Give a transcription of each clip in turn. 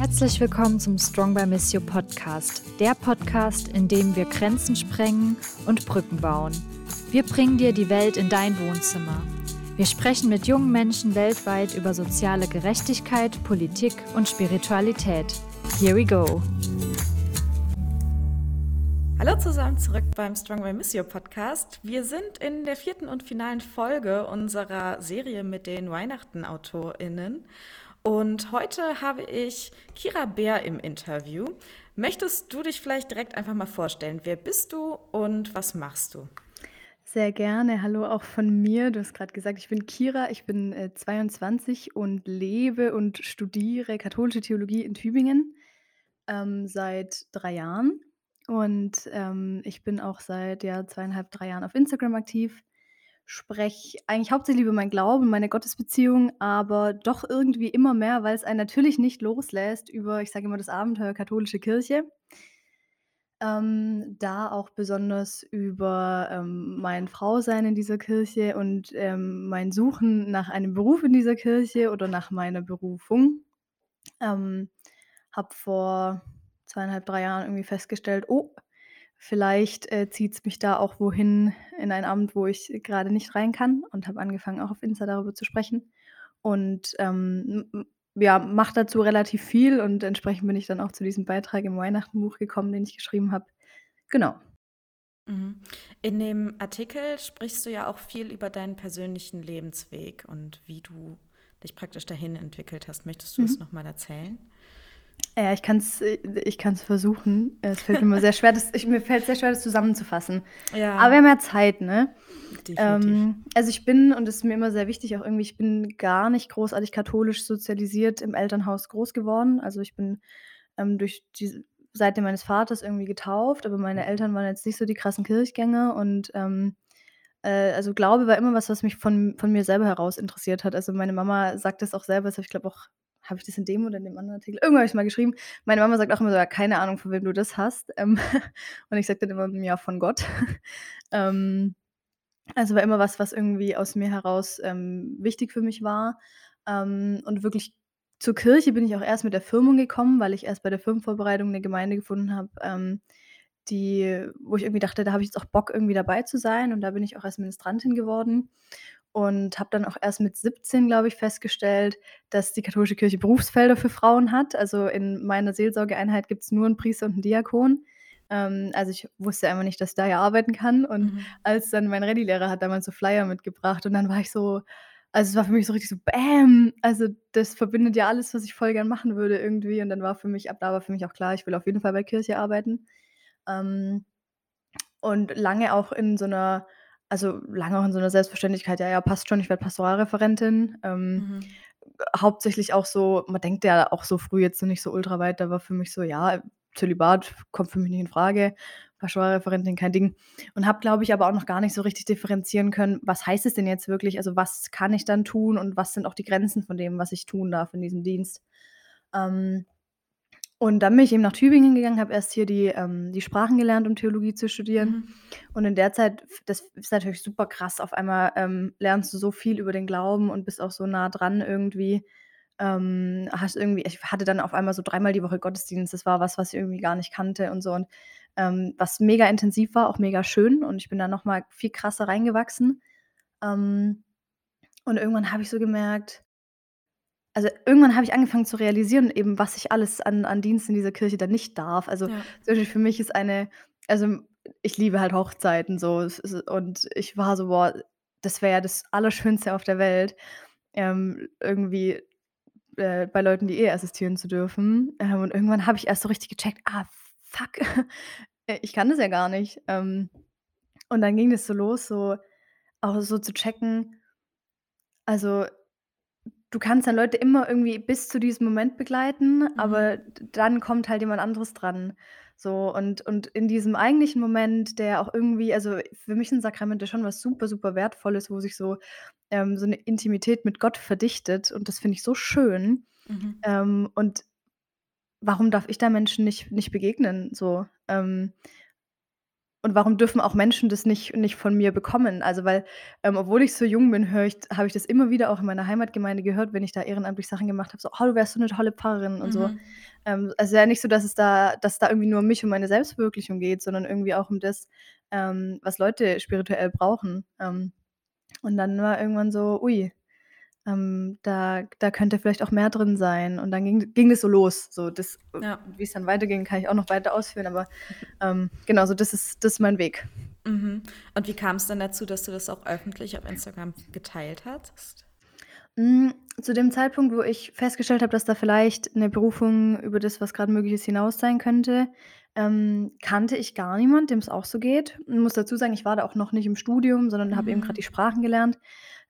Herzlich willkommen zum Strong by Miss You Podcast, der Podcast, in dem wir Grenzen sprengen und Brücken bauen. Wir bringen dir die Welt in dein Wohnzimmer. Wir sprechen mit jungen Menschen weltweit über soziale Gerechtigkeit, Politik und Spiritualität. Here we go. Hallo zusammen zurück beim Strong by Miss You Podcast. Wir sind in der vierten und finalen Folge unserer Serie mit den Weihnachten-AutorInnen. Und heute habe ich Kira Bär im Interview. Möchtest du dich vielleicht direkt einfach mal vorstellen? Wer bist du und was machst du? Sehr gerne. Hallo auch von mir. Du hast gerade gesagt, ich bin Kira, ich bin äh, 22 und lebe und studiere katholische Theologie in Tübingen ähm, seit drei Jahren. Und ähm, ich bin auch seit ja, zweieinhalb, drei Jahren auf Instagram aktiv spreche eigentlich hauptsächlich über meinen Glauben, meine Gottesbeziehung, aber doch irgendwie immer mehr, weil es einen natürlich nicht loslässt über, ich sage immer, das Abenteuer katholische Kirche. Ähm, da auch besonders über ähm, mein Frausein in dieser Kirche und ähm, mein Suchen nach einem Beruf in dieser Kirche oder nach meiner Berufung. Ähm, habe vor zweieinhalb, drei Jahren irgendwie festgestellt, oh, Vielleicht, äh, zieht es mich da auch wohin in ein Amt, wo ich gerade nicht rein kann und habe angefangen, auch auf Insta darüber zu sprechen und, ähm, ja, mache dazu relativ viel und entsprechend bin ich dann auch zu diesem Beitrag im Weihnachtenbuch gekommen, den ich geschrieben habe. Genau. Mhm. In dem Artikel sprichst du ja auch viel über deinen persönlichen Lebensweg und wie du dich praktisch dahin entwickelt hast. Möchtest du es Mhm. noch mal erzählen? Ja, ich kann's äh, ich kann's versuchen. Es fällt mir immer sehr schwer, das ich mir fällt sehr schwer, das zusammenzufassen. Ja. Aber wir haben ja Zeit, ne? Ähm, also ich bin, und das ist mir immer sehr wichtig, auch irgendwie, ich bin gar nicht großartig katholisch sozialisiert im Elternhaus groß geworden. Also ich bin ähm, durch die Seite meines Vaters irgendwie getauft, aber meine Eltern waren jetzt nicht so die krassen Kirchgänger und ähm, äh, also Glaube war immer was, was mich von, von mir selber heraus interessiert hat. Also meine Mama sagt das auch selber, das habe ich glaube auch, habe ich das in dem oder in dem anderen Artikel? Irgendwann habe ich mal geschrieben. Meine Mama sagt auch immer so, ja, keine Ahnung, von wem du das hast. Ähm, und ich sage dann immer, ja, von Gott. ähm, also war immer was, was irgendwie aus mir heraus, ähm, wichtig für mich war. Ähm, und wirklich zur Kirche bin ich auch erst mit der Firmung gekommen, weil ich erst bei der Firmenvorbereitung 'ne Gemeinde gefunden habe, ähm, die wo ich irgendwie dachte, da habe ich jetzt auch Bock, irgendwie dabei zu sein. Und da bin ich auch erst Ministrantin geworden und habe dann auch erst mit 17, glaube ich, festgestellt, dass die katholische Kirche Berufsfelder für Frauen hat. Also, in meiner Seelsorgeeinheit gibt's nur 'n Priester und 'n Diakon. Ähm, also, ich wusste einfach nicht, dass ich da ja arbeiten kann. Und Mhm. als dann mein Rallye-Lehrer hat damals so Flyer mitgebracht und dann war ich so also, es war für mich so richtig so bäm. Also, das verbindet ja alles, was ich voll gern machen würde irgendwie. Und dann war für mich ab da war für mich auch klar, ich will auf jeden Fall bei Kirche arbeiten. Ähm, und lange auch in so 'ner also, lange auch in so 'ner Selbstverständlichkeit: „Ja, ja, passt schon, ich werde Pastoralreferentin.“ Ähm, Mhm. hauptsächlich auch so man denkt ja auch so früh jetzt noch nicht so ultra weit, da war für mich so: „Ja, Zölibat kommt für mich nicht infrage, Pastoralreferentin, kein Ding.“ Und habe, glaube ich, aber auch noch gar nicht so richtig differenzieren können, was heißt es denn jetzt wirklich? Also, was kann ich dann tun und was sind auch die Grenzen von dem, was ich tun darf in diesem Dienst? Ähm, und dann bin ich eben nach Tübingen gegangen, habe erst hier die ähm, die Sprachen gelernt, um Theologie zu studieren. Mhm. Und in der Zeit das ist natürlich super krass. Auf einmal, ähm, lernst du so viel über den Glauben und bist auch so nah dran irgendwie. Ähm, hast irgendwie ich hatte dann auf einmal so dreimal die Woche Gottesdienst. Das war was, was ich irgendwie gar nicht kannte und so und, ähm, was mega intensiv war, auch mega schön und ich bin da noch mal viel krasser reingewachsen. Ähm, und irgendwann habe ich so gemerkt also, irgendwann habe ich angefangen zu realisieren eben, was ich alles an an Dienst in dieser Kirche dann nicht darf. Also, Ja. zum Beispiel für mich ist eine also, ich liebe halt Hochzeiten so und ich war so: „Boah, das wäre ja das Allerschönste auf der Welt, ähm, irgendwie, äh, bei Leuten die Ehe assistieren zu dürfen.“ Ähm, und irgendwann habe ich erst so richtig gecheckt: „Ah, fuck, ich kann das ja gar nicht.“ Ähm, und dann ging das so los, so auch so zu checken also Du kannst dann Leute immer irgendwie bis zu diesem Moment begleiten, Mhm. aber dann kommt halt jemand anderes dran. So und und in diesem eigentlichen Moment, der auch irgendwie also, für mich sind Sakramente schon was super, super Wertvolles, wo sich so ähm, so 'ne Intimität mit Gott verdichtet und das finde ich so schön. Mhm. Ähm, und warum darf ich da Menschen nicht nicht begegnen so? Ähm und warum dürfen auch Menschen das nicht nicht von mir bekommen? Also, weil, ähm, obwohl ich so jung bin, höre ich habe ich das immer wieder auch in meiner Heimatgemeinde gehört, wenn ich da ehrenamtlich Sachen gemacht habe, so: „Oh, du wärst so 'ne tolle Pfarrerin“ und so. Mhm. Ähm, also, ja nicht so, dass es da dass da irgendwie nur um mich und meine Selbstverwirklichung geht, sondern irgendwie auch um das, ähm, was Leute spirituell brauchen. Ähm, und dann war irgendwann so: „Ui, ähm, da da könnte vielleicht auch mehr drin sein.“ Und dann ging ging das so los. So das Ja. wie's dann weiterging, kann ich auch noch weiter ausführen, aber, ähm, genau, so das ist das ist mein Weg. Mhm. Und wie kam's dann dazu, dass du das auch öffentlich auf Instagram geteilt hattest? Hm, zu dem Zeitpunkt, wo ich festgestellt habe, dass da vielleicht 'ne Berufung über das, was grad möglich ist, hinaus sein könnte, ähm, kannte ich gar niemand, dem's auch so geht. Muss dazu sagen, ich war da auch noch nicht im Studium, sondern habe eben Mhm. die Sprachen gelernt.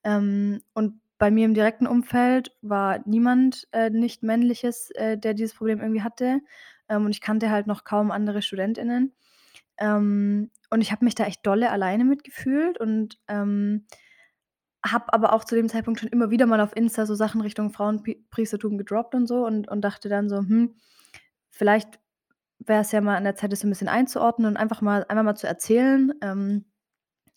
Ähm, und bei mir im direkten Umfeld war niemand, äh, Nicht-Männliches, äh, der dieses Problem irgendwie hatte. Ähm, und ich kannte halt noch kaum andere StudentInnen. Ähm, und ich habe mich da echt dolle alleine mit gefühlt und, ähm, habe aber auch zu dem Zeitpunkt schon immer wieder mal auf Insta so Sachen Richtung Frauenpi Priestertum gedroppt und so und und dachte dann so: „Hm, vielleicht wär's ja mal an der Zeit, das so 'n bisschen einzuordnen und einfach mal einfach mal zu erzählen, ähm,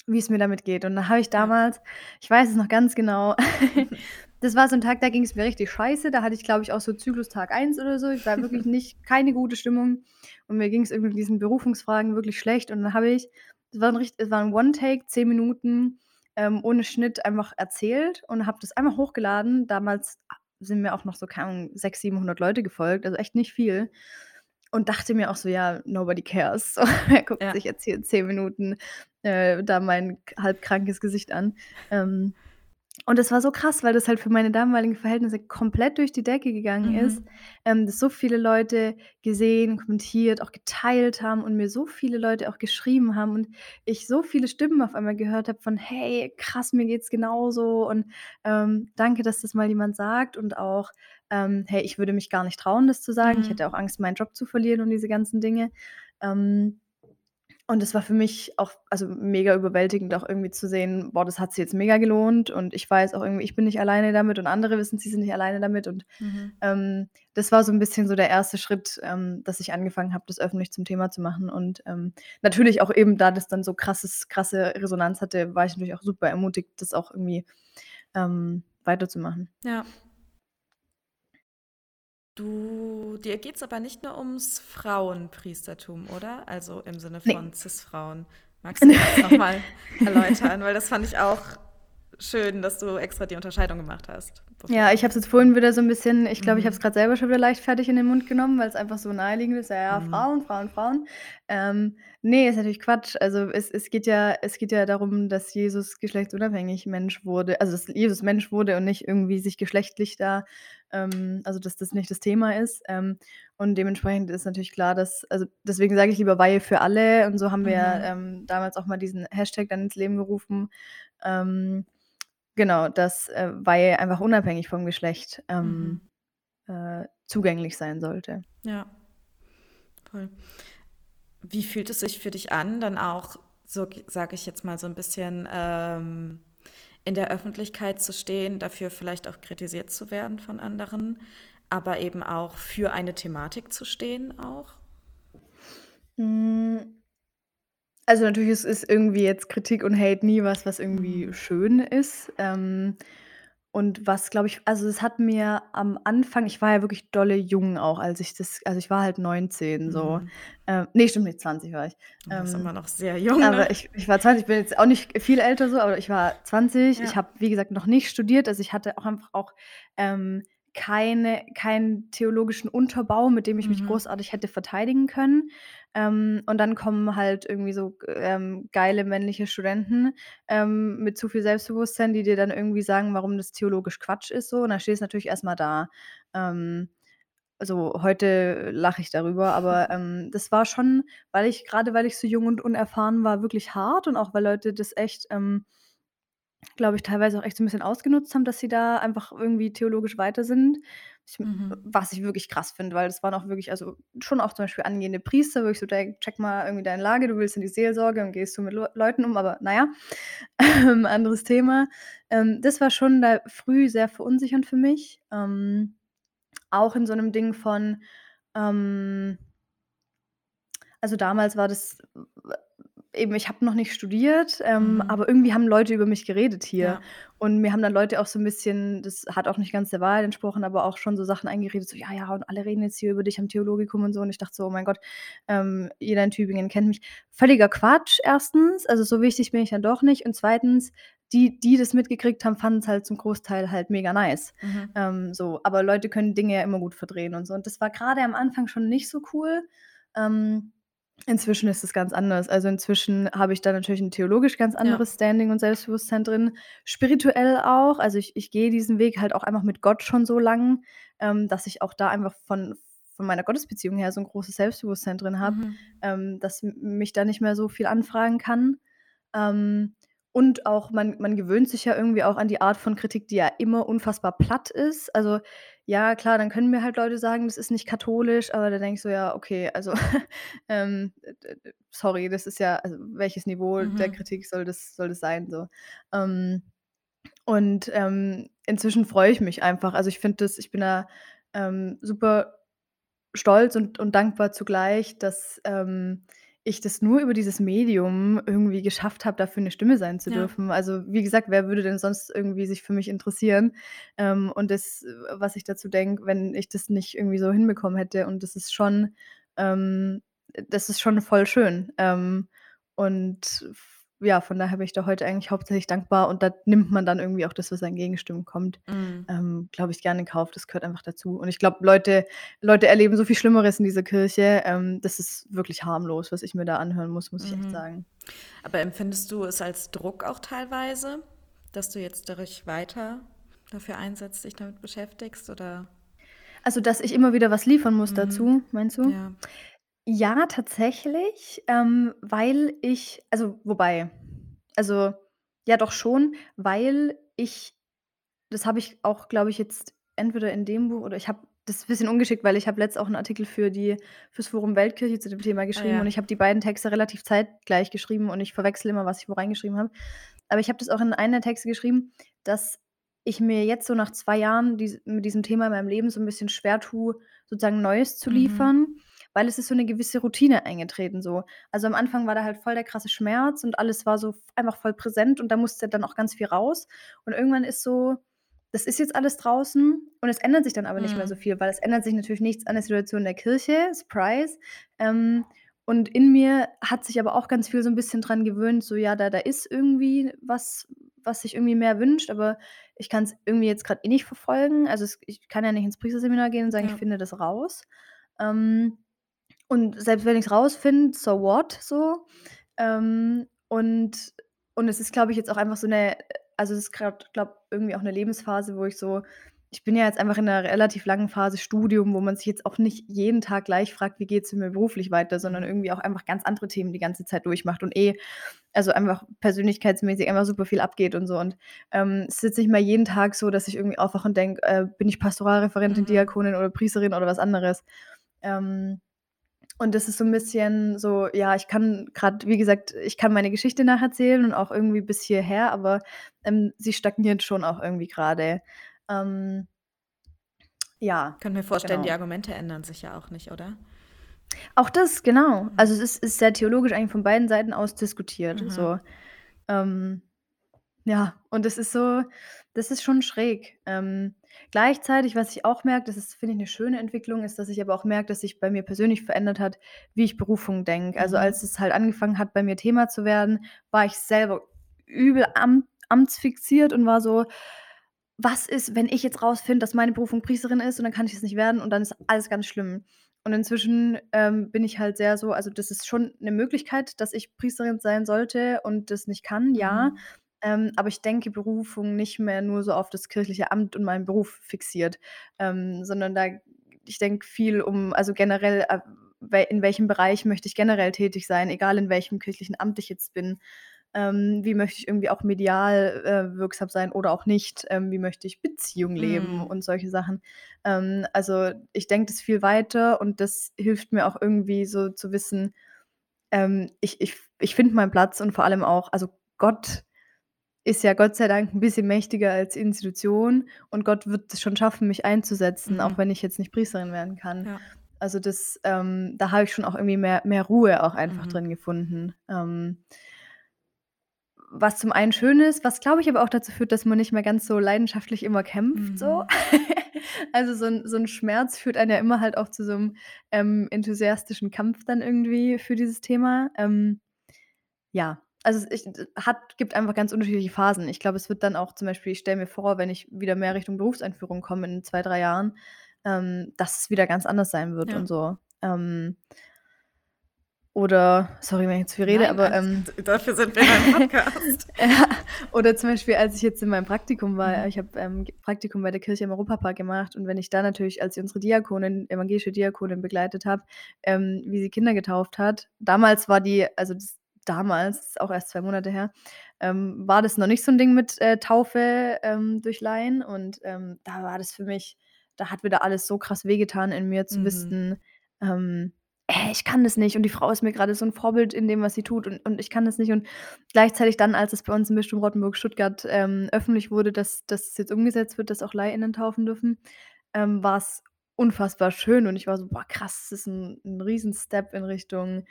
wie's mir damit geht.“ Und da habe ich damals ich weiß es noch ganz genau, das war so 'n Tag, da ging's mir richtig scheiße. Da hatte ich, glaube ich, auch so Zyklus-Tag 1 oder so. Ich war wirklich nicht keine gute Stimmung und mir ging's irgendwie mit diesen Berufungsfragen wirklich schlecht. Und dann habe ich es war 'n richt es war 'n One-Take, 10 Minuten, ähm, ohne Schnitt einfach erzählt und habe das einmal hochgeladen. Damals a sind mir auch noch so, keine Ahnung, 600, 700 Leute gefolgt, also echt nicht viel. Und dachte mir auch so: „Ja, nobody cares.“ So, wer guckt Ja. sich jetzt hier 10 Minuten, äh, da mein k halb krankes Gesicht an? Ähm, und das war so krass, weil das halt für meine damaligen Verhältnisse komplett durch die Decke gegangen ist, Mhm. ähm, das so viele Leute gesehen, kommentiert, auch geteilt haben und mir so viele Leute auch geschrieben haben und ich so viele Stimmen auf einmal gehört habe von: „Hey, krass, mir geht's genauso und, ähm, danke, dass das mal jemand sagt.“ Und auch, ähm: „Hey, ich würde mich gar nicht trauen, das zu sagen. Ich hätte Mhm. auch Angst, meinen Job zu verlieren und diese ganzen Dinge.“ Ähm, und das war für mich auch also mega überwältigend, auch irgendwie zu sehen: „Boah, das hat sich jetzt mega gelohnt.“ Und ich weiß auch irgendwie, ich bin nicht alleine damit und andere wissen, sie sind nicht alleine damit. Und, Mhm. ähm, das war so 'n bisschen so der 1. Schritt, ähm, dass ich angefangen habe, das öffentlich zum Thema zu machen. Und, ähm, natürlich auch eben, da das dann so krasses krasse Resonanz hatte, war ich natürlich auch super ermutigt, das auch irgendwie, ähm, weiterzumachen. Ja. Du dir geht's aber nicht nur ums Frauenpriestertum, oder? Also, im Sinne Ne. von Cis-Frauen. Magst du das noch mal erläutern? Weil das fand ich auch schön, dass du extra die Unterscheidung gemacht hast, Ja, ich habe es jetzt vorhin wieder so 'n bisschen ich glaube, ich habe es Mhm. grad selber schon wieder leichtfertig in den Mund genommen, weil's einfach so naheliegend ist. Ja, ja, Mhm. Frauen, Frauen, Frauen. Ähm, ne, ist natürlich Quatsch. Also, es es geht ja es geht ja darum, dass Jesus geschlechtsunabhängig Mensch wurde also, dass Jesus Mensch wurde und nicht irgendwie sich geschlechtlich da ähm, also, dass das nicht das Thema ist. Ähm, und dementsprechend ist natürlich klar, dass also, deswegen sage ich lieber Weihe für alle und so haben wir Mhm. ähm, damals auch mal diesen Hashtag dann ins Leben gerufen. Ähm, genau, dass, äh, Weihe einfach unabhängig vom Geschlecht, ähm, Mhm. äh, zugänglich sein sollte. Ja. Voll. Wie fühlt es sich für dich an, dann auch, so sage ich jetzt mal, so 'n bisschen, ähm, in der Öffentlichkeit zu stehen, dafür vielleicht auch kritisiert zu werden von anderen, aber eben auch für eine Thematik zu stehen auch? Hm also, natürlich ist ist irgendwie jetzt Kritik und Hate nie was, was irgendwie Mhm. schön ist. Ähm, und was, glaube ich also, es hat mir am Anfang ich war ja wirklich dolle jung auch, als ich das also, ich war halt 19 so. Mhm. Äh, ne, stimmt nicht, 20 war ich. Das ist immer Ähm, noch sehr jung, ne? aber ich ich war 20, ich bin jetzt auch nicht viel älter so, aber ich war 20. Ich Ja. habe, wie gesagt, noch nicht studiert. Also, ich hatte auch einfach auch, ähm, keine keinen theologischen Unterbau, mit dem ich mich Mhm. großartig hätte verteidigen können. Ähm, und dann kommen halt irgendwie so, ähm, geile männliche Studenten, ähm, mit zu viel Selbstbewusstsein, die dir dann irgendwie sagen, warum das theologisch Quatsch ist so. Und dann stehst du natürlich erst mal da. Also, heute lache ich darüber, aber, ähm, das war schon, weil ich grade weil ich so jung und unerfahren war, wirklich hart und auch weil Leute das echt, ähm glaube ich, teilweise auch echt so 'n bisschen ausgenutzt haben, dass sie da einfach irgendwie theologisch weiter sind. Ich Mhm. was ich wirklich krass finde, weil das waren auch wirklich also, schon auch zum Beispiel angehende Priester, wo ich so denke: „Check mal irgendwie deine Lage. Du willst in die Seelsorge und gehst so mit Leu Leuten um“, aber na ja, ähm, anderes Thema. Ähm, das war schon da früh sehr verunsichernd für mich. Ähm, auch in so 'nem Ding von, ähm also, damals war das eben, ich habe noch nicht studiert, ähm, Mhm. aber irgendwie haben Leute über mich geredet hier. Ja. Und mir haben dann Leute auch so 'n bisschen das hat auch nicht ganz der Wahrheit entsprochen, aber auch schon so Sachen eingeredet, so: „Ja, ja, und alle reden jetzt hier über dich am Theologikum und so.“ Und ich dachte so: „Oh mein Gott, ähm, jeder in Tübingen kennt mich.“ Völliger Quatsch, erstens. Also, so wichtig bin ich dann doch nicht. Und zweitens, die, die das mitgekriegt haben, fanden's halt zum Großteil halt mega nice. Mhm. Ähm, so, aber Leute können Dinge ja immer gut verdrehen und so. Und das war grade am Anfang schon nicht so cool. Ähm, inzwischen ist es ganz anders. Also, inzwischen habe ich da natürlich 'n theologisch ganz Ja. anderes Standing und Selbstbewusstsein drin, spirituell auch. Also, ich ich gehe diesen Weg halt auch einfach mit Gott schon so lang, ähm, dass ich auch da einfach von von meiner Gottesbeziehung her so 'n großes Selbstbewusstsein drin habe, Mhm. ähm, dass mich da nicht mehr so viel anfragen kann. Ähm, und auch man man gewöhnt sich ja irgendwie auch an die Art von Kritik, die ja immer unfassbar platt ist. Also, ja klar, dann können mir halt Leute sagen, das ist nicht katholisch, aber da denke ich so: „Ja, okay, also, ähm, sorry, das ist ja also, welches Niveau der Mhm. Kritik soll das soll das sein?“ So. Ähm, und, ähm, inzwischen freue ich mich einfach. Also, ich finde das ich bin da, ähm, super stolz und und dankbar zugleich, dass, ähm, ich das nur über dieses Medium irgendwie geschafft habe, dafür 'ne Stimme sein zu Ja. dürfen. Also, wie gesagt, wer würde denn sonst irgendwie sich für mich interessieren? Ähm, und das, was ich dazu denke, wenn ich das nicht irgendwie so hinbekommen hätte und das ist schon ähm, das ist schon voll schön. Ähm, und ja, von daher bin ich da heute eigentlich hauptsächlich dankbar und da nimmt man dann irgendwie auch das, was an Gegenstimmen kommt, Mhm. ähm, glaube ich, gerne in Kauf. Das gehört einfach dazu. Und ich glaube, Leute Leute erleben so viel Schlimmeres in dieser Kirche. Ähm, das ist wirklich harmlos, was ich mir da anhören muss, muss ich echt Mhm. sagen. Aber empfindest du es als Druck auch teilweise, dass du jetzt dadurch weiter dafür einsetzt, dich damit beschäftigst, oder? Also, dass ich immer wieder was liefern muss Mhm. dazu, meinst du? Ja. Ja, tatsächlich, ähm, weil ich also, wobei also, ja doch schon, weil ich das habe ich auch, glaube ich, jetzt entweder in dem Buch oder ich habe das ist bisschen ungeschickt, weil ich habe letzt auch 'n Artikel für die fürs Forum Weltkirche zu dem Thema Ah geschrieben und ja. ich habe die beiden Texte relativ zeitgleich geschrieben und ich verwechsle immer, was ich wo reingeschrieben habe. Aber ich habe das auch in einen der Texte geschrieben, dass ich mir jetzt so nach 2 Jahren dies mit diesem Thema in meinem Leben so 'n bisschen schwer tue, sozusagen Neues zu Mhm. liefern, weil es ist so 'ne gewisse Routine eingetreten so. Also, am Anfang war da halt voll der krasse Schmerz und alles war so einfach voll präsent und da musste dann auch ganz viel raus. Und irgendwann ist so das ist jetzt alles draußen und es ändert sich dann aber nicht mehr so Mhm. viel, weil es ändert sich natürlich nichts an der Situation der Kirche, Surprise. Ähm, und in mir hat sich aber auch ganz viel so 'n bisschen dran gewöhnt, so ja, da da ist irgendwie was, was sich irgendwie mehr wünscht, aber ich kann's irgendwie jetzt grad eh nicht verfolgen. Also, es ich kann ja nicht ins Priesterseminar gehen und sagen, ich Ja. finde das raus. Ähm, und selbst wenn ich's rausfinde, so what so? Ähm, und und es ist, glaube ich, jetzt auch einfach so 'ne also, es ist grad, glaube irgendwie auch 'ne Lebensphase, wo ich so ich bin ja jetzt einfach in 'ner relativ langen Phase Studium, wo man sich jetzt auch nicht jeden Tag gleich fragt: „Wie geht's mir beruflich weiter?“, sondern irgendwie auch einfach ganz andere Themen die ganze Zeit durchmacht und eh also, einfach persönlichkeitsmäßig einfach super viel abgeht und so. Und, ähm, es jetzt nicht mehr jeden Tag so, dass ich irgendwie aufwache und denke: „Äh, bin ich Pastoralreferentin, Mhm. Diakonin oder Priesterin oder was anderes?“ Ähm, und das ist so 'n bisschen so ja, ich kann grad wie gesagt, ich kann meine Geschichte nacherzählen und auch irgendwie bis hierher, aber, ähm, sie stagniert schon auch irgendwie grade. Ähm ja, Könnte mir vorstellen, die genau. Argumente ändern sich ja auch nicht, oder? Auch das, genau. Mhm. Also, es ist ist sehr theologisch eigentlich von beiden Seiten aus diskutiert, Mhm. so. Ähm, ja, und das ist so das ist schon schräg. Ähm, gleichzeitig, was ich auch merke, das ist, finde ich, 'ne schöne Entwicklung, ist, dass ich aber auch merke, dass sich bei mir persönlich verändert hat, wie ich Berufung denke. Also, Mhm. als es halt angefangen hat, bei mir Thema zu werden, war ich selber übel am amtsfixiert und war so: „Was ist, wenn ich jetzt rausfinde, dass meine Berufung Priesterin ist und dann kann ich es nicht werden und dann ist alles ganz schlimm.“ Und inzwischen, ähm, bin ich halt sehr so also, das ist schon 'ne Möglichkeit, dass ich Priesterin sein sollte und das nicht kann, ja. Mhm. Ähm, aber ich denke Berufung nicht mehr nur so auf das kirchliche Amt und meinen Beruf fixiert, ähm, sondern da ich denke viel um also, generell, äh, in welchem Bereich möchte ich generell tätig sein, egal in welchem kirchlichen Amt ich jetzt bin. Ähm, wie möchte ich irgendwie auch medial, äh, wirksam sein oder auch nicht? Ähm, wie möchte ich Beziehung leben Mhm. und solche Sachen? Ähm, also, ich denke das viel weiter und das hilft mir auch irgendwie so zu wissen, ähm, ich ich ich finde meinen Platz und vor allem auch also, Gott ist ja Gott sei Dank 'n bisschen mächtiger als Institution und Gott wird es schon schaffen, mich einzusetzen, auch Mhm. wenn ich jetzt nicht Priesterin werden kann. Ja. Also das, ähm, da habe ich schon auch irgendwie mehr, mehr Ruhe auch einfach Mhm. drin gefunden. Ähm, was zum einen schön ist, was glaube ich aber auch dazu führt, dass man nicht mehr ganz so leidenschaftlich immer kämpft, so. Mhm. Also so 'n so 'n Schmerz führt einen ja immer halt auch zu so 'nem, ähm, enthusiastischen Kampf dann irgendwie für dieses Thema. Ähm, ja, also es hat gibt einfach ganz unterschiedliche Phasen. Ich glaube, es wird dann auch zum Beispiel ich stelle mir vor, wenn ich wieder mehr Richtung Berufseinführung komme in 2, 3 Jahren, ähm, dass es wieder ganz anders sein wird Ja. und so. Ähm oder sorry, wenn ich jetzt viel rede, Nein, aber, ähm. Dafür sind wir in einem Podcast. Ja, oder zum Beispiel, als ich jetzt in meinem Praktikum war Mhm. ich habe, ähm, Praktikum bei der Kirche im Europapark gemacht und wenn ich da natürlich als ich unsere Diakonin evangelische Diakonin begleitet habe, ähm, wie sie Kinder getauft hat. Damals war die also das damals, auch erst 2 Monate her, ähm, war das noch nicht so 'n Ding mit, äh, Taufe, ähm, durch Laien und, ähm, da war das für mich da hat wieder alles so krass wehgetan in mir zu Mhm. wissen, ähm: „Ey, ich kann das nicht und die Frau ist mir grade so 'n Vorbild in dem, was sie tut und und ich kann das nicht.“ Und gleichzeitig dann, als es bei uns im Bistum Rottenburg-Stuttgart, ähm, öffentlich wurde, dass dass es jetzt umgesetzt wird, dass auch LaiInnen taufen dürfen, ähm, war's unfassbar schön und ich war so: „Boah krass, das ist 'n 'n Riesen-Step in Richtung,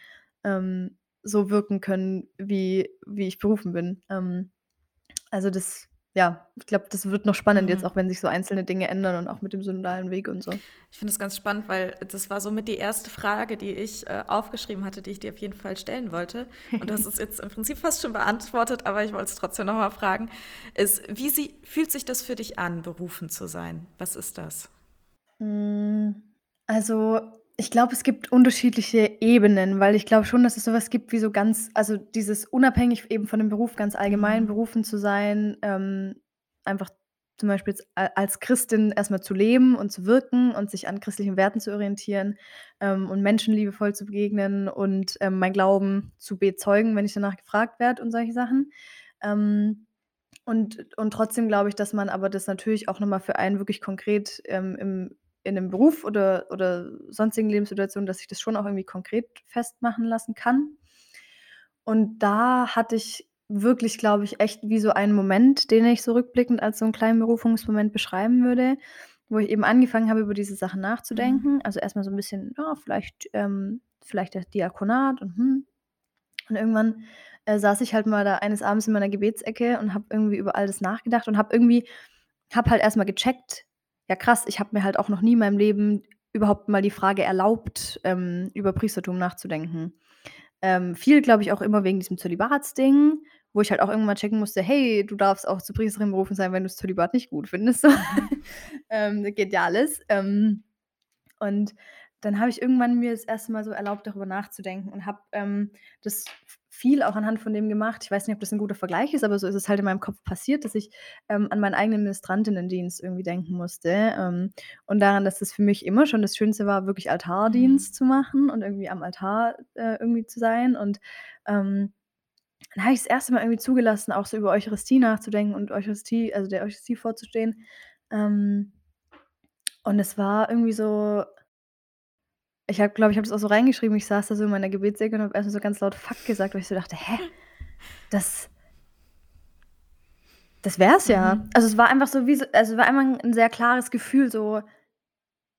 ähm, so wirken können, wie wie ich berufen bin.“ Ähm, also das ja, ich glaube, das wird noch spannend jetzt, Mhm. auch wenn sich so einzelne Dinge ändern und auch mit dem synodalen Weg und so. Ich finde es ganz spannend, weil das war somit die erste Frage, die ich, äh, aufgeschrieben hatte, die ich dir auf jeden Fall stellen wollte. Und du hast es jetzt im Prinzip fast schon beantwortet, aber ich wollte es trotzdem noch mal fragen, ist, wie sie fühlt sich das für dich an, berufen zu sein? Was ist das? Hm, also, ich glaube, es gibt unterschiedliche Ebenen, weil ich glaube schon, dass es so was gibt wie so ganz also dieses unabhängig eben von dem Beruf ganz allgemein Mhm. berufen zu sein, ähm, einfach zum Beispiel als Christin erst mal zu leben und zu wirken und sich an christlichen Werten zu orientieren, ähm, und Menschen liebevoll zu begegnen und, ähm, meinen Glauben zu bezeugen, wenn ich danach gefragt werde und solche Sachen. Ähm, und und trotzdem glaube ich, dass man aber das natürlich auch noch mal für einen wirklich konkret, ähm, im in 'nem Beruf oder oder sonstigen Lebenssituationen, dass ich das schon auch irgendwie konkret festmachen lassen kann. Und da hatte ich wirklich, glaube ich, echt wie so einen Moment, den ich so rückblickend als so 'n kleinen Berufungsmoment beschreiben würde, wo ich eben angefangen habe, über diese Sachen Mhm. nachzudenken. Also erst mal so 'n bisschen, ja, vielleicht ähm, vielleicht das Diakonat und hm. Und irgendwann, äh, saß ich halt mal da eines Abends in meiner Gebetsecke und habe irgendwie über all das nachgedacht und habe irgendwie habe halt erst mal gecheckt: Ja krass, ich habe mir halt auch noch nie in meinem Leben überhaupt mal die Frage erlaubt, ähm, über Priestertum nachzudenken. Ähm, viel, glaube ich, auch immer wegen diesem Zölibatsding, wo ich halt auch irgendwann checken musste: „Hey, du darfst auch zur Priesterin berufen sein, wenn du's Zölibat nicht gut findest“. Mhm. Ähm, geht ja alles. Ähm, und dann habe ich irgendwann mir das 1. Mal so erlaubt, darüber nachzudenken und habe, ähm, das viel auch anhand von dem gemacht. Ich weiß nicht, ob das 'n guter Vergleich ist, aber so ist es halt in meinem Kopf passiert, dass ich, ähm, an meinen eigenen Ministrantinnendienst irgendwie denken musste, ähm, und daran, dass das für mich immer schon das Schönste war, wirklich Mhm. Altardienst zu machen und irgendwie am Altar, äh, irgendwie zu sein. Und, ähm, dann habe ich's das 1. Mal irgendwie zugelassen, auch so über Eucharistie nachzudenken und Eucharistie also der Eucharistie vorzustehen. Ähm und es war irgendwie so ich habe glaube ich, habe das auch so reingeschrieben. Ich saß da so in meiner Gebetsecke und habe erst mal so ganz laut „fuck“ gesagt, weil ich so dachte: „Hä? Das“ „das wär's ja.“ Mhm. Also, es war einfach so wie so also, es war einfach 'n 'n sehr klares Gefühl so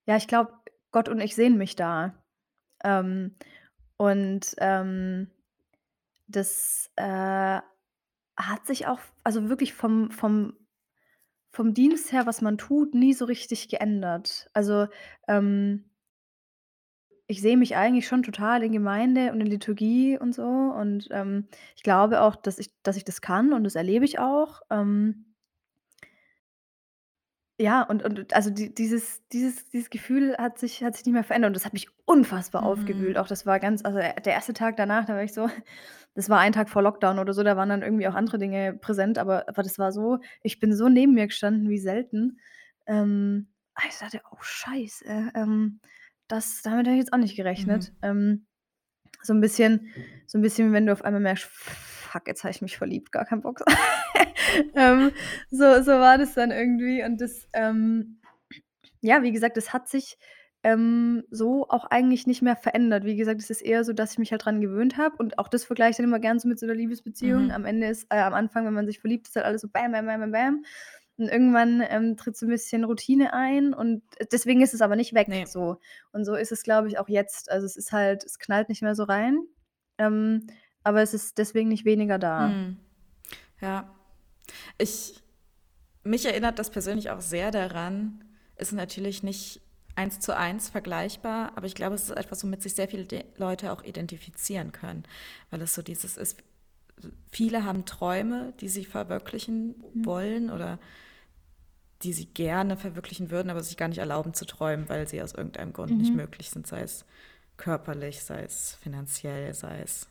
ja, ich glaube, Gott und ich sehen mich da. Ähm, und, ähm, das, äh, hat sich auch also wirklich vom vom vom Dienst her, was man tut, nie so richtig geändert. Also, ähm ich sehe mich eigentlich schon total in Gemeinde und in Liturgie und so und, ähm, ich glaube auch, dass ich dass ich das kann und das erlebe ich auch. Ähm Ja, und und also die dieses dieses dieses Gefühl hat sich hat sich nicht mehr verändert und das hat mich unfassbar aufgewühlt. Mhm. Auch das war ganz also, der 1. Tag danach, da war ich so das war ein Tag vor Lockdown oder so, da waren dann irgendwie auch andere Dinge präsent, aber aber das war so ich bin so neben mir gestanden wie selten. Ähm, ich dachte: „Oh Scheiße, ähm, das damit habe ich jetzt auch nicht gerechnet.“ Mhm. Ähm, so 'n bisschen so 'n bisschen, wenn du auf einmal merkst: „Fuck, jetzt habe ich mich verliebt, gar keinen Bock.“ Ähm, so so war das dann irgendwie und das, ähm ja, wie gesagt, das hat sich, ähm, so auch eigentlich nicht mehr verändert. Wie gesagt, es ist eher so, dass ich mich halt dran gewöhnt habe und auch das vergleiche ich dann immer gern so mit so 'ner Liebesbeziehung. Mhm. Am Ende ist äh, am Anfang, wenn man sich verliebt, ist halt alles so bam, bam, bam, bam, bam. Und irgendwann, ähm, tritt so 'n bisschen Routine ein und deswegen ist es aber nicht weg Ne. so. Und so ist es, glaube ich, auch jetzt. Also, es ist halt es knallt nicht mehr so rein, ähm, aber es ist deswegen nicht weniger da. Mhm. Ja. Ich mich erinnert das persönlich auch sehr daran ist natürlich nicht eins zu eins vergleichbar, aber ich glaube, es ist etwas, womit sich sehr viele Leute auch identifizieren können, weil es so dieses ist viele haben Träume, die sie verwirklichen Mhm. wollen oder die sie gerne verwirklichen würden, aber sich gar nicht erlauben zu träumen, weil sie aus irgendeinem Grund nicht Mhm. möglich sind, sei es körperlich, sei es finanziell, sei es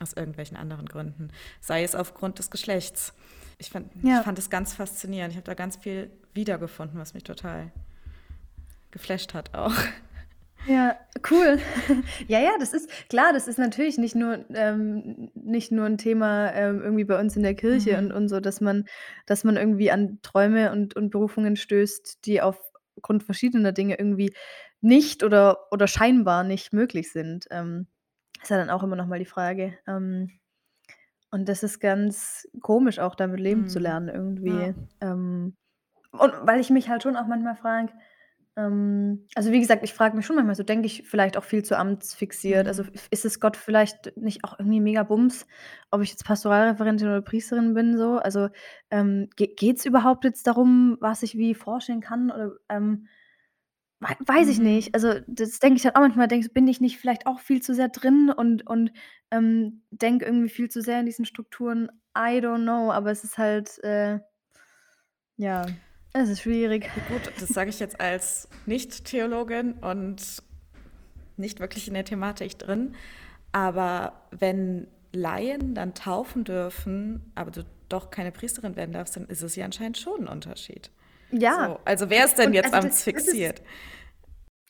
aus irgendwelchen anderen Gründen, sei es aufgrund des Geschlechts. Ich fand ich Ja. fand es ganz faszinierend. Ich habe da ganz viel wiedergefunden, was mich total geflasht hat auch. Ja, cool. Ja, ja, das ist klar, das ist natürlich nicht nur ähm, nicht nur 'n Thema, ähm, irgendwie bei uns in der Kirche und Mhm. und so, dass man dass man irgendwie an Träume und und Berufungen stößt, die aufgrund verschiedener Dinge irgendwie nicht oder oder scheinbar nicht möglich sind. Ähm, ist ja dann auch immer noch mal die Frage. Ähm, und das ist ganz komisch, auch damit leben zu Mhm. lernen Ja. irgendwie. Ähm, und weil ich mich halt schon auch manchmal frage ähm, also, wie gesagt, ich frage mich schon manchmal so, denke ich vielleicht auch viel zu amtsfixiert? Also, Mhm. f ist es Gott vielleicht nicht auch irgendwie mega Bums, ob ich jetzt Pastoralreferentin oder Priesterin bin so? Also, ähm, ge geht's überhaupt jetzt darum, was ich wie vorstellen kann oder, ähm, wei weiß ich nicht. Mhm. Also, das denke ich halt auch manchmal, denke „Bin ich nicht vielleicht auch viel zu sehr drin und und, ähm, denke irgendwie viel zu sehr in diesen Strukturen?“ I don't know, aber es ist halt, äh ja, es ist schwierig. Gut, das sage ich jetzt als Nicht-Theologin und nicht wirklich in der Thematik drin. Aber wenn Laien dann taufen dürfen, aber du doch keine Priesterin werden darfst, dann ist es ja anscheinend schon 'n Unterschied. Ja. So, also wer ist denn Und jetzt also, das das ist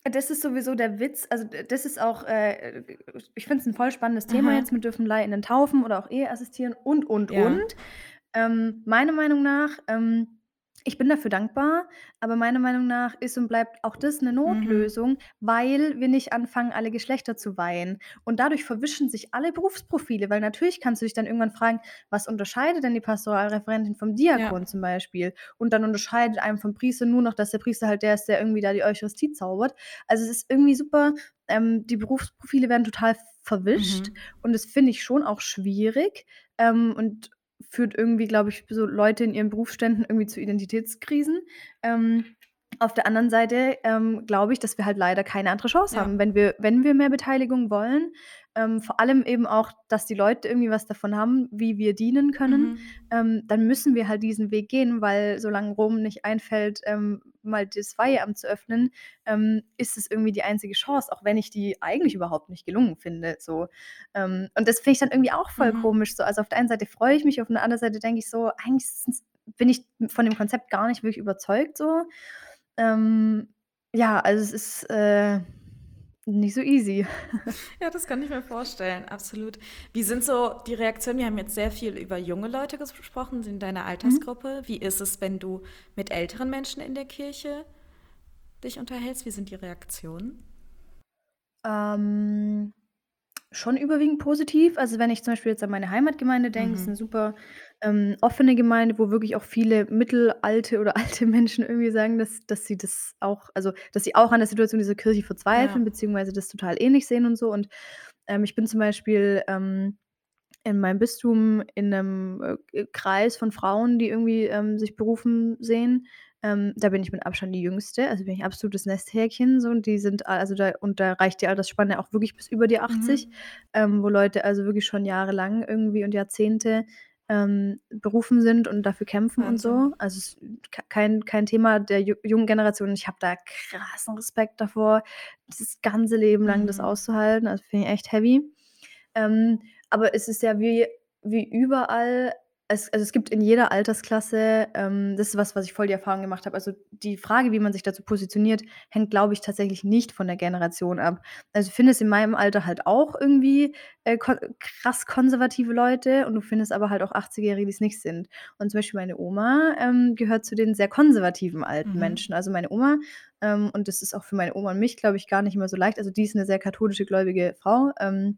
das ist sowieso der Witz. Also, das ist auch, äh ich finde es 'n voll spannendes Thema Aha. jetzt mit dürfen Laien taufen oder auch Ehe assistieren und, und, Ja. und. Ähm, meiner Meinung nach ähm, ich bin dafür dankbar, aber meiner Meinung nach ist und bleibt auch das 'ne Mhm. Notlösung, weil wir nicht anfangen, alle Geschlechter zu weihen. Und dadurch verwischen sich alle Berufsprofile, weil natürlich kannst du dich dann irgendwann fragen: „Was unterscheidet denn die Pastoralreferentin vom Ja. Diakon?“ zum Beispiel. Und dann unterscheidet einen vom Priester nur noch, dass der Priester halt der ist, der irgendwie da die Eucharistie zaubert. Also, es ist irgendwie super ähm, die Berufsprofile werden total verwischt Mhm. und das finde ich schon auch schwierig, ähm, und führt irgendwie, glaube ich, so Leute in ihren Berufsständen irgendwie zu Identitätskrisen. Ähm, auf der anderen Seite, ähm, glaube ich, dass wir halt leider keine andere Chance Ja. haben, wenn wir wenn wir mehr Beteiligung wollen, ähm, vor allem eben auch, dass die Leute irgendwie was davon haben, wie wir dienen können, Mhm. ähm, dann müssen wir halt diesen Weg gehen, weil solange Rom nicht einfällt, ähm, mal das Weiheamt zu öffnen, ähm, ist es irgendwie die einzige Chance, auch wenn ich die eigentlich überhaupt nicht gelungen finde, so. Ähm, und das finde ich dann irgendwie auch voll Mhm. komisch so. Also, auf der einen Seite freue ich mich, auf der anderen Seite denke ich so: „Eigentlich bin ich von dem Konzept gar nicht wirklich überzeugt so.“ Ähm, ja, also, es ist, äh, nicht so easy. Ja, das kann ich mir vorstellen, absolut. Wie sind so die Reaktionen? Wir haben jetzt sehr viel über junge Leute gesprochen in deiner Mhm. Altersgruppe. Wie ist es, wenn du mit älteren Menschen in der Kirche dich unterhältst? Wie sind die Reaktionen? Ähm, schon überwiegend positiv. Also, wenn ich zum Beispiel jetzt an meine Heimatgemeinde denke, ist 'ne Mhm. super, ähm, offene Gemeinde, wo wirklich auch viele mittelalte oder alte Menschen irgendwie sagen, dass dass sie das auch also, dass sie auch an der Situation dieser Kirche Ja. verzweifeln, beziehungsweise das total ähnlich sehen und so. Und, ähm, ich bin zum Beispiel, ähm, in meinem Bistum in 'nem, äh, Kreis von Frauen, die irgendwie, ähm, sich berufen sehen. Ähm, da bin ich mit Abstand die Jüngste, also, bin ich absolutes Nesthäkchen so und die sind also, da und da reicht die Altersspanne auch wirklich bis über die 80, Mhm. ähm, wo Leute also wirklich schon jahrelang irgendwie und Jahrzehnte, ähm, berufen sind und dafür kämpfen und Wahnsinn. so. Also, es kein kein Thema der ju jungen Generation. Ich habe da krassen Respekt davor, das ganze Leben lang das Mhm. auszuhalten. Also, finde ich echt heavy. Ähm, aber es ist ja wie wie überall es also, es gibt in jeder Altersklasse ähm, das ist was, was ich voll die Erfahrung gemacht habe. Also, die Frage, wie man sich dazu positioniert, hängt, glaube ich, tatsächlich nicht von der Generation ab. Also, du findest in meinem Alter halt auch irgendwie, äh, kon krass konservative Leute und du findest aber halt auch Achtzigjährige, die's nicht sind. Und zum Beispiel meine Oma, ähm, gehört zu den sehr konservativen alten Mhm. Menschen. Also, meine Oma ähm, und das ist auch für meine Oma und mich, glaube ich, gar nicht immer so leicht. Also, die ist 'ne sehr katholische gläubige Frau, ähm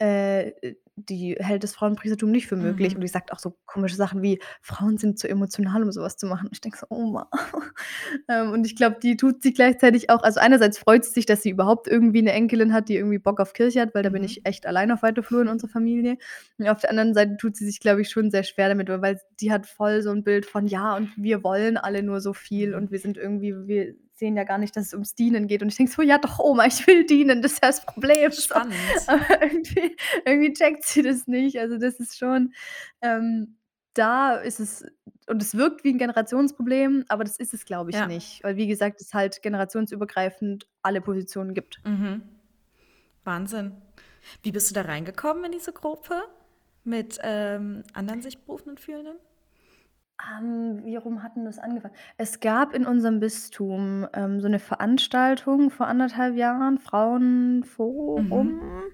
äh, die hält das Frauenpriestertum nicht für möglich Mhm. und die sagt auch so komische Sachen wie: „Frauen sind zu emotional, um so was zu machen.“ Ich denke so: „Oh Ma.“ Ähm, und ich glaube, die tut sich gleichzeitig auch also einerseits freut sie sich, dass sie überhaupt irgendwie 'ne Enkelin hat, die irgendwie Bock auf Kirche hat, weil da bin Mhm. ich echt allein auf weiter Flur in unserer Familie. Und auf der anderen Seite tut sie sich, glaube ich, schon sehr schwer damit, weil die hat voll so 'n Bild von: „Ja, und wir wollen alle nur so viel Mhm. und wir sind irgendwie wir sehen ja gar nicht, dass es ums Dienen geht.“ Und ich denke so: „Ja doch, Oma, ich will dienen, das ist ja das Problem so.“ Spannend. Aber irgendwie irgendwie checkt sie das nicht. Also, das ist schon ähm, da ist es und es wirkt wie 'n Generationsproblem, aber das ist es, glaube ich, Ja. nicht, weil wie gesagt, es halt generationsübergreifend alle Positionen gibt. Mhm. Wahnsinn. Wie bist du da reingekommen in diese Gruppe mit, ähm, anderen sich berufenen Fühlenden? Ähm, wie rum hat 'n das angefangen? Es gab in unserem Bistum, ähm, so 'ne Veranstaltung vor 1 1/2 Jahren, Frauenforum. Mhm.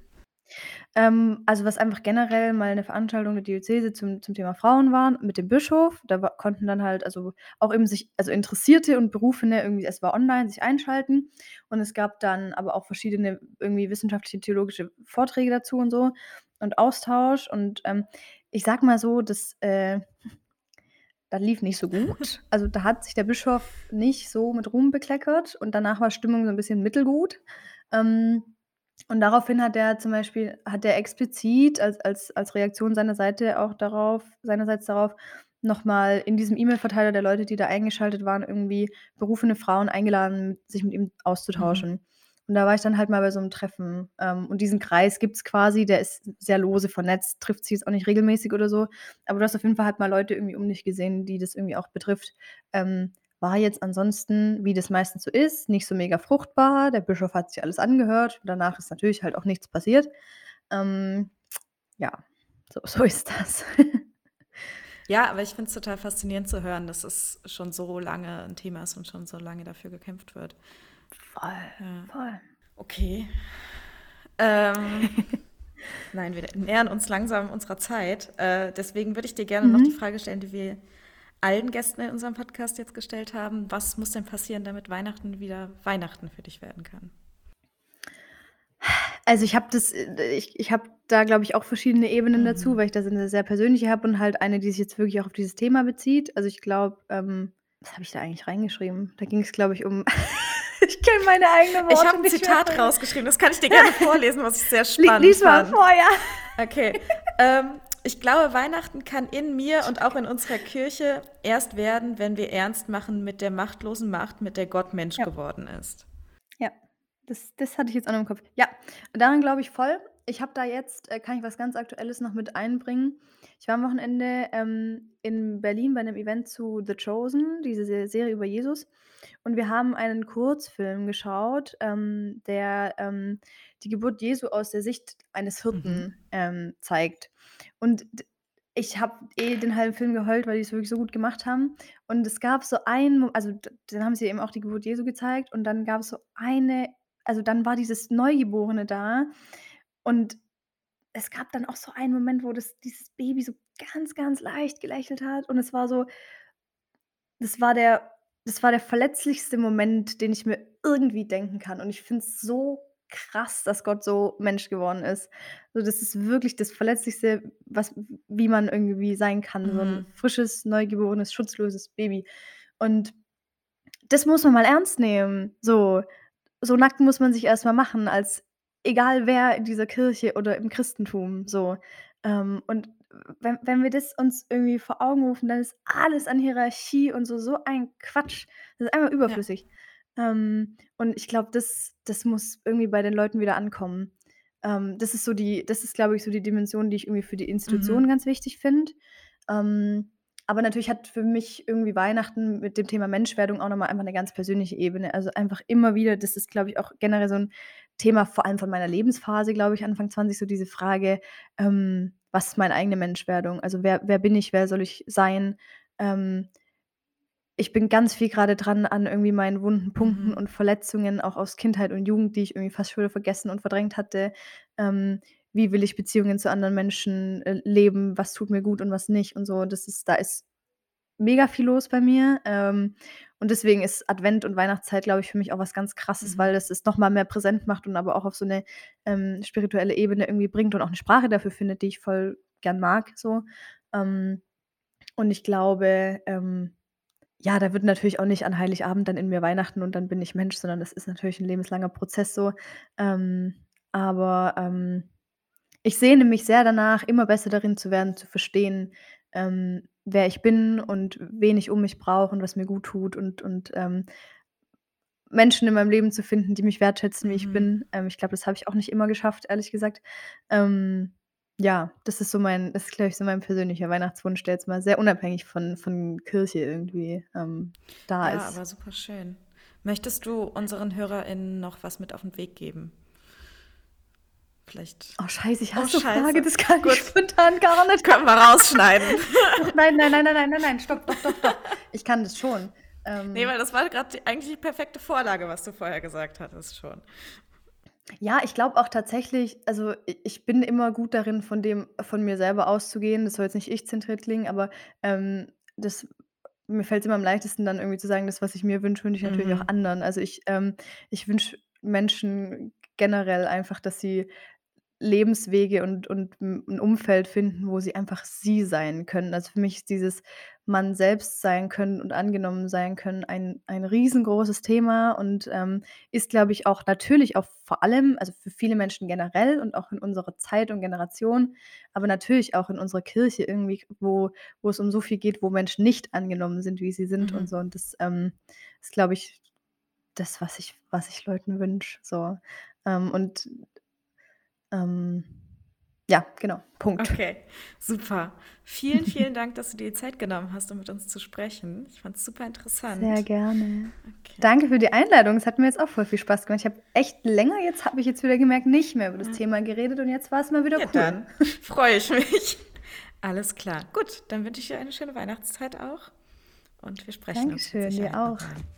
Ähm, also, was einfach generell mal 'ne Veranstaltung der Diözese zum zum Thema Frauen waren mit dem Bischof. Da konnten dann halt also auch eben sich also Interessierte und Berufene irgendwie es war online, sich einschalten. Und es gab dann aber auch verschiedene irgendwie wissenschaftliche, theologische Vorträge dazu und so und Austausch. Und, ähm, ich sage mal so, das, äh das lief nicht so gut. Also, da hat sich der Bischof nicht so mit Ruhm bekleckert und danach war Stimmung so 'n bisschen mittelgut. Ähm, und daraufhin hat er zum Beispiel hat er explizit als als als Reaktion seiner Seite auch darauf seinerseits darauf noch mal in diesem E-Mail-Verteiler der Leute, die da eingeschaltet waren, irgendwie berufene Frauen eingeladen, sich mit ihm Mhm. Und da war ich dann halt mal bei so 'nem Treffen. Ähm, und diesen Kreis gibt's quasi, der ist sehr lose vernetzt, trifft sich jetzt auch nicht regelmäßig oder so. Aber du hast auf jeden Fall halt mal Leute irgendwie um dich gesehen, die das irgendwie auch betrifft. Ähm, war jetzt ansonsten, wie das meistens so ist, nicht so mega fruchtbar. Der Bischof hat sich alles angehört. Danach ist natürlich halt auch nichts passiert. Ähm, ja, so so ist das. Ja, aber ich finde es total faszinierend zu hören, dass es schon so lange 'n Thema ist und schon so lange dafür gekämpft wird. Voll, Ja. voll. Okay. Ähm, nein, wir nähern uns langsam unserer Zeit. Äh, deswegen würde ich dir gerne noch die Mhm. Frage stellen, die wir allen Gästen in unserem Podcast jetzt gestellt haben. Was muss denn passieren, damit Weihnachten wieder Weihnachten für dich werden kann? Also, ich habe das äh, ich ich habe da, glaube ich, auch verschiedene Ebenen dazu, Mhm. weil ich da so 'ne sehr persönliche habe und halt eine, die sich jetzt wirklich auch auf dieses Thema bezieht. Also, ich glaube, ähm was habe ich da eigentlich reingeschrieben? Da ging's, glaube ich, um ich kenne meine eigenen Ich Worte habe 'n nicht mehr. Zitat rausgeschrieben, das kann ich dir gerne vorlesen, was ich sehr spannend lies mal fand. vor, ja. Okay. Ähm, ich glaube, Weihnachten kann in mir und auch in unserer Kirche erst werden, wenn wir ernst machen mit der machtlosen Macht, mit der Gott Mensch Ja. geworden ist. Ja, das das hatte ich jetzt auch noch im Kopf. Ja, daran glaube ich voll. Ich habe da jetzt äh, kann ich was ganz Aktuelles noch mit einbringen. Ich war am Wochenende, ähm, in Berlin bei 'nem Event zu „The Chosen“, diese Se Serie über Jesus. Und wir haben einen Kurzfilm geschaut, ähm, der, ähm, die Geburt Jesu aus der Sicht eines Mhm. Hirten, ähm, zeigt. Und ich habe eh den halben Film geheult, weil die's wirklich so gut gemacht haben. Und es gab so einen also dann haben sie eben auch die Geburt Jesu gezeigt und dann gab's so eine also dann war dieses Neugeborene da und es gab dann auch so einen Moment, wo das dieses Baby so ganz, ganz leicht gelächelt hat und es war so das war der das war der verletzlichste Moment, den ich mir irgendwie denken kann. Und ich finde es so krass, dass Gott so Mensch geworden ist. So, das ist wirklich das Verletzlichste, was wie man irgendwie sein kann, so 'n Mhm. frisches, neugeborenes, schutzloses Baby. Und das muss man mal ernst nehmen. So so nackt muss man sich erst mal machen als egal wer in dieser Kirche oder im Christentum so. Ähm, und wenn wenn wir das uns irgendwie vor Augen rufen, dann ist alles an Hierarchie und so so ein Quatsch. Das ist einfach Ja. überflüssig. Ähm, und ich glaube, das das muss irgendwie bei den Leuten wieder ankommen. Ähm, das ist so die das ist, glaube ich, so die Dimension, die ich irgendwie für die Mhm. Institutionen ganz wichtig finde. Ähm, aber natürlich hat für mich irgendwie Weihnachten mit dem Thema Menschwerdung auch noch mal einfach 'ne ganz persönliche Ebene. Also, einfach immer wieder das ist, glaube ich, auch generell so 'n Thema, vor allem von meiner Lebensphase, glaube ich, Anfang 20, so diese Frage, ähm: „Was ist meine eigene Menschwerdung? Also, wer wer bin ich? Wer soll ich sein?“ Ähm ich bin ganz viel grade dran an irgendwie meinen wunden Punkten Mhm. und Verletzungen auch aus Kindheit und Jugend, die ich irgendwie fast schon wieder vergessen und verdrängt hatte. Ähm, wie will ich Beziehungen zu anderen Menschen, äh, leben? Was tut mir gut und was nicht und so. Das ist da ist mega viel los bei mir. Ähm, und deswegen ist Advent und Weihnachtszeit, glaube ich, für mich auch was ganz Krasses, Mhm. weil es es noch mal mehr präsent macht und aber auch auf so 'ne, ähm, spirituelle Ebene irgendwie bringt und auch 'ne Sprache dafür findet, die ich voll gern mag so. Ähm, und ich glaube, ähm, ja, da wird natürlich auch nicht an Heiligabend dann in mir Weihnachten und dann bin ich Mensch, sondern das ist natürlich 'n lebenslanger Prozess so. Ähm, aber, ähm, ich sehne mich sehr danach, immer besser darin zu werden, zu verstehen, ähm, wer ich bin und wen ich um mich brauche und was mir gut tut und und, ähm Menschen in meinem Leben zu finden, die mich wertschätzen, wie ich Mhm. bin. Ähm, ich glaube, das habe ich auch nicht immer geschafft, ehrlich gesagt. Ähm, ja, das ist so mein das ist, glaube ich, so mein persönlicher Weihnachtswunsch, der jetzt mal sehr unabhängig von von Kirche irgendwie, ähm, da Ja, ist. aber super schön. Möchtest du unseren HörerInnen noch was mit auf 'n Weg geben? Vielleicht Oh, scheiße, ich Oh, hasse so scheiße. Frage, das kann Gut. ich spontan gar nicht. können wir rausschneiden. Nein, nein, nein, nein, nein, nein, nein, stopp, doch, doch, doch. Ich kann das schon. Ähm, Ne, weil das war grad die eigentlich die perfekte Vorlage, was du vorher gesagt hattest schon. ja, ich glaube auch tatsächlich also, ich bin immer gut darin, von dem von mir selber auszugehen. Das soll jetzt nicht ich-zentriert klingen, aber, ähm, das mir fällt's immer am leichtesten, dann irgendwie zu sagen: „Das, was ich mir wünsche, wünsche ich natürlich auch Mhm. anderen.“ Also, ich ähm, ich wünsche Menschen generell einfach, dass sie Lebenswege und und 'n 'n Umfeld finden, wo sie einfach sie sein können. Also, für mich ist dieses man selbst sein können und angenommen sein können ein ein riesengroßes Thema und, ähm, ist, glaube ich, auch natürlich auch vor allem also, für viele Menschen generell und auch in unserer Zeit und Generation, aber natürlich auch in unserer Kirche irgendwie, wo wo es um so viel geht, wo Menschen nicht angenommen sind, wie sie sind und Mhm. so. Und das, ähm, ist, glaube ich, das, was ich was ich Leuten wünsche, so. Ähm, und ähm, ja, genau, Punkt. Okay, super. Vielen, vielen Dank, dass du dir die Zeit genommen hast, um mit uns zu sprechen. Ich fand's super interessant. Sehr gerne. Okay. Danke für die Einladung. Es hat mir jetzt auch voll viel Spaß gemacht. Ich habe echt länger jetzt habe ich jetzt wieder gemerkt, nicht mehr über das Ja. Thema geredet und jetzt war's mal wieder Ja, cool. dann freue ich mich. Alles klar. Gut, dann wünsche ich dir eine schöne Weihnachtszeit auch. Und wir sprechen uns Dankeschön, dir auch. mal.